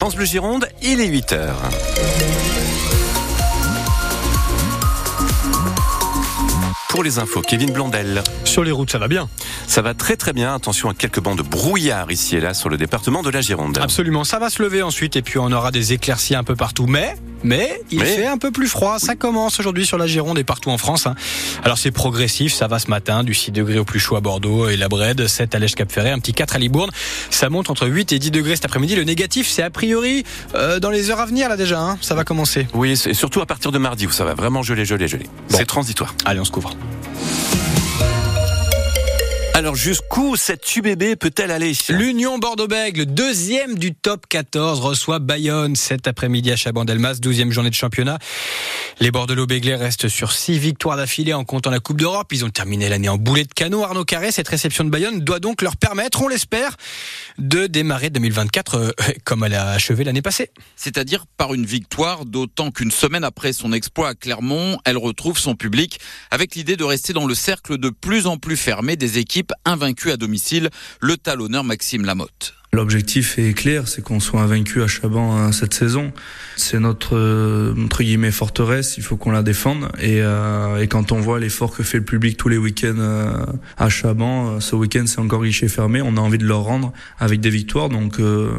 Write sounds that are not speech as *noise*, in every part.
France Bleu Gironde, il est 8h. Pour les infos, Kevin Blondel. Sur les routes, ça va bien. Ça va très très bien. Attention à quelques bancs de brouillard ici et là sur le département de la Gironde. Absolument, ça va se lever ensuite et puis on aura des éclaircies un peu partout. Mais mais il Mais- fait un peu plus froid. Ça commence aujourd'hui sur la Gironde et partout en France. hein. Alors c'est progressif, ça va ce matin, du 6 degrés au plus chaud à Bordeaux et la Brède, 7 à Lèche-Cap-Ferré, un petit 4 à Libourne. Ça monte entre 8 et 10 degrés cet après-midi. Le négatif, c'est a priori euh, dans les heures à venir là déjà. hein. Ça va commencer. Oui, et surtout à partir de mardi où ça va vraiment geler, geler, geler. Bon. C'est transitoire. Allez, on se couvre. Alors jusqu'où cette UBB peut-elle aller? L'Union Bordeaux-Bègles, deuxième du top 14, reçoit Bayonne cet après-midi à Chabandelmas, 12e journée de championnat. Les Bordelot-Béglés restent sur six victoires d'affilée en comptant la Coupe d'Europe. Ils ont terminé l'année en boulet de canot. Arnaud Carré, cette réception de Bayonne doit donc leur permettre, on l'espère, de démarrer 2024 euh, *laughs* comme elle a achevé l'année passée. c'est-à-dire par une victoire, d'autant qu'une semaine après son exploit à Clermont, elle retrouve son public avec l'idée de rester dans le cercle de plus en plus fermé des équipes invaincues à domicile, le talonneur Maxime Lamotte. L'objectif est clair, c'est qu'on soit invaincu à Chaban hein, cette saison. C'est notre euh, entre guillemets forteresse, il faut qu'on la défende. Et, euh, et quand on voit l'effort que fait le public tous les week-ends euh, à Chaban, euh, ce week-end c'est encore guichet fermé, on a envie de leur rendre avec des victoires. Donc euh,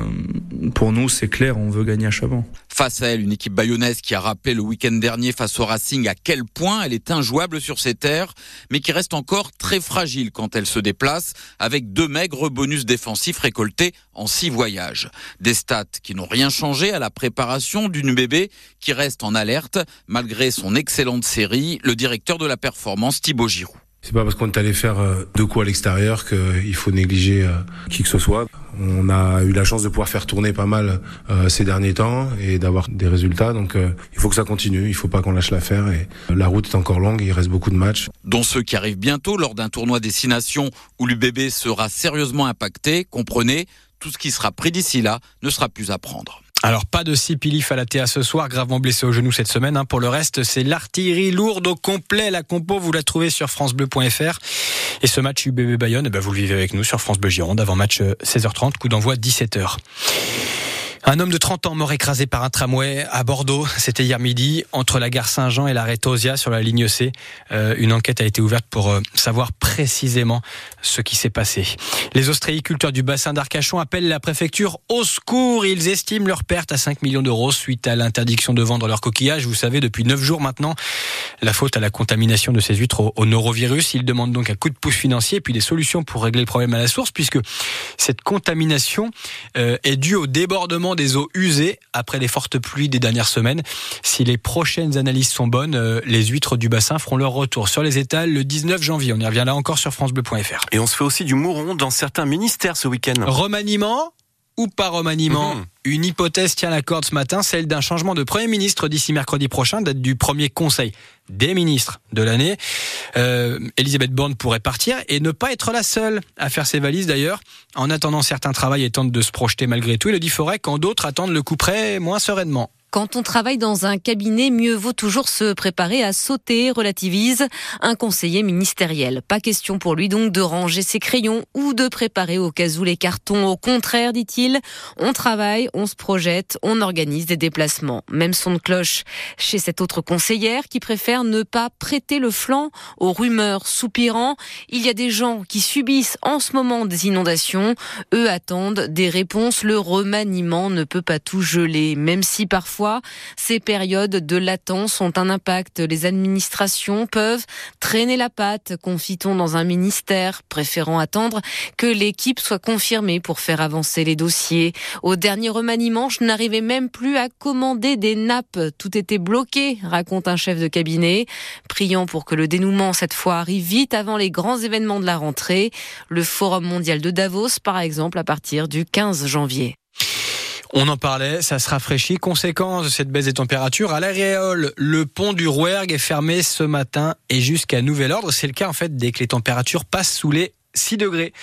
pour nous c'est clair, on veut gagner à Chaban. Face à elle, une équipe bayonnaise qui a rappelé le week-end dernier face au Racing à quel point elle est injouable sur ses terres, mais qui reste encore très fragile quand elle se déplace, avec deux maigres bonus défensifs récoltés en six voyages. Des stats qui n'ont rien changé à la préparation d'une bébé qui reste en alerte, malgré son excellente série, le directeur de la performance Thibaut Giroud. C'est pas parce qu'on est allé faire euh, deux coups à l'extérieur qu'il faut négliger euh, qui que ce soit. On a eu la chance de pouvoir faire tourner pas mal euh, ces derniers temps et d'avoir des résultats. Donc euh, il faut que ça continue, il faut pas qu'on lâche l'affaire. Et euh, la route est encore longue, il reste beaucoup de matchs. dont ceux qui arrivent bientôt lors d'un tournoi Destination où l'UBB sera sérieusement impacté. Comprenez, tout ce qui sera pris d'ici là ne sera plus à prendre. Alors pas de Sipilif à la TA ce soir, gravement blessé au genou cette semaine. hein. Pour le reste, c'est l'artillerie lourde au complet. La compo, vous la trouvez sur francebleu.fr. Et ce match UBB Bayonne, eh ben, vous le vivez avec nous sur France Bleu Gironde avant match euh, 16h30, coup d'envoi 17h. Un homme de 30 ans mort écrasé par un tramway à Bordeaux. C'était hier midi entre la gare Saint-Jean et l'arrêt Tosia sur la ligne C. Euh, une enquête a été ouverte pour euh, savoir précisément ce qui s'est passé. Les ostréiculteurs du bassin d'Arcachon appellent la préfecture au secours. Ils estiment leur perte à 5 millions d'euros suite à l'interdiction de vendre leurs coquillages. Vous savez, depuis 9 jours maintenant, la faute à la contamination de ces huîtres au, au norovirus. Ils demandent donc un coup de pouce financier et puis des solutions pour régler le problème à la source puisque cette contamination euh, est due au débordement des eaux usées après les fortes pluies des dernières semaines. Si les prochaines analyses sont bonnes, euh, les huîtres du bassin feront leur retour sur les étals le 19 janvier. On y revient là encore sur francebleu.fr. Et on se fait aussi du mouron dans certains ministères ce week-end. Remaniement ou pas remaniement Mhm. Une hypothèse tient la corde ce matin, celle d'un changement de Premier ministre d'ici mercredi prochain, date du premier conseil des ministres de l'année. Euh, Elisabeth Borne pourrait partir et ne pas être la seule à faire ses valises d'ailleurs. En attendant, certains travaillent et tentent de se projeter malgré tout. Elodie Forêt, quand d'autres attendent le coup près moins sereinement. Quand on travaille dans un cabinet, mieux vaut toujours se préparer à sauter, relativise un conseiller ministériel. Pas question pour lui donc de ranger ses crayons ou de préparer au cas où les cartons. Au contraire, dit-il, on travaille, on se projette, on organise des déplacements. Même son de cloche chez cette autre conseillère qui préfère ne pas prêter le flanc aux rumeurs soupirant. Il y a des gens qui subissent en ce moment des inondations. Eux attendent des réponses. Le remaniement ne peut pas tout geler, même si parfois ces périodes de latence ont un impact. Les administrations peuvent traîner la patte, confie-t-on dans un ministère, préférant attendre que l'équipe soit confirmée pour faire avancer les dossiers. Au dernier remaniement, je n'arrivais même plus à commander des nappes. Tout était bloqué, raconte un chef de cabinet, priant pour que le dénouement cette fois arrive vite avant les grands événements de la rentrée. Le Forum mondial de Davos, par exemple, à partir du 15 janvier. On en parlait, ça se rafraîchit. Conséquence de cette baisse des températures, à l'Aréole, le pont du Rouergue est fermé ce matin et jusqu'à nouvel ordre. C'est le cas en fait dès que les températures passent sous les 6 degrés.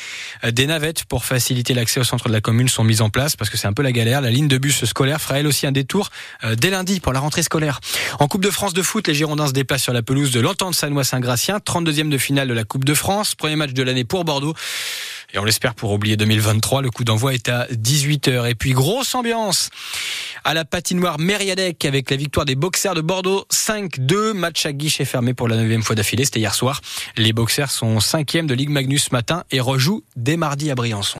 Euh, Des navettes pour faciliter l'accès au centre de la commune sont mises en place parce que c'est un peu la galère. La ligne de bus scolaire fera elle aussi un détour euh, dès lundi pour la rentrée scolaire. En Coupe de France de foot, les Girondins se déplacent sur la pelouse de l'Entente Sanois Saint-Gratien, 32e de finale de la Coupe de France, premier match de l'année pour Bordeaux. Et on l'espère pour oublier 2023. Le coup d'envoi est à 18h. Et puis, grosse ambiance à la patinoire Mériadec avec la victoire des boxers de Bordeaux 5-2. Match à guichet fermé pour la neuvième fois d'affilée. C'était hier soir. Les boxers sont cinquièmes de Ligue Magnus ce matin et rejouent dès mardi à Briançon.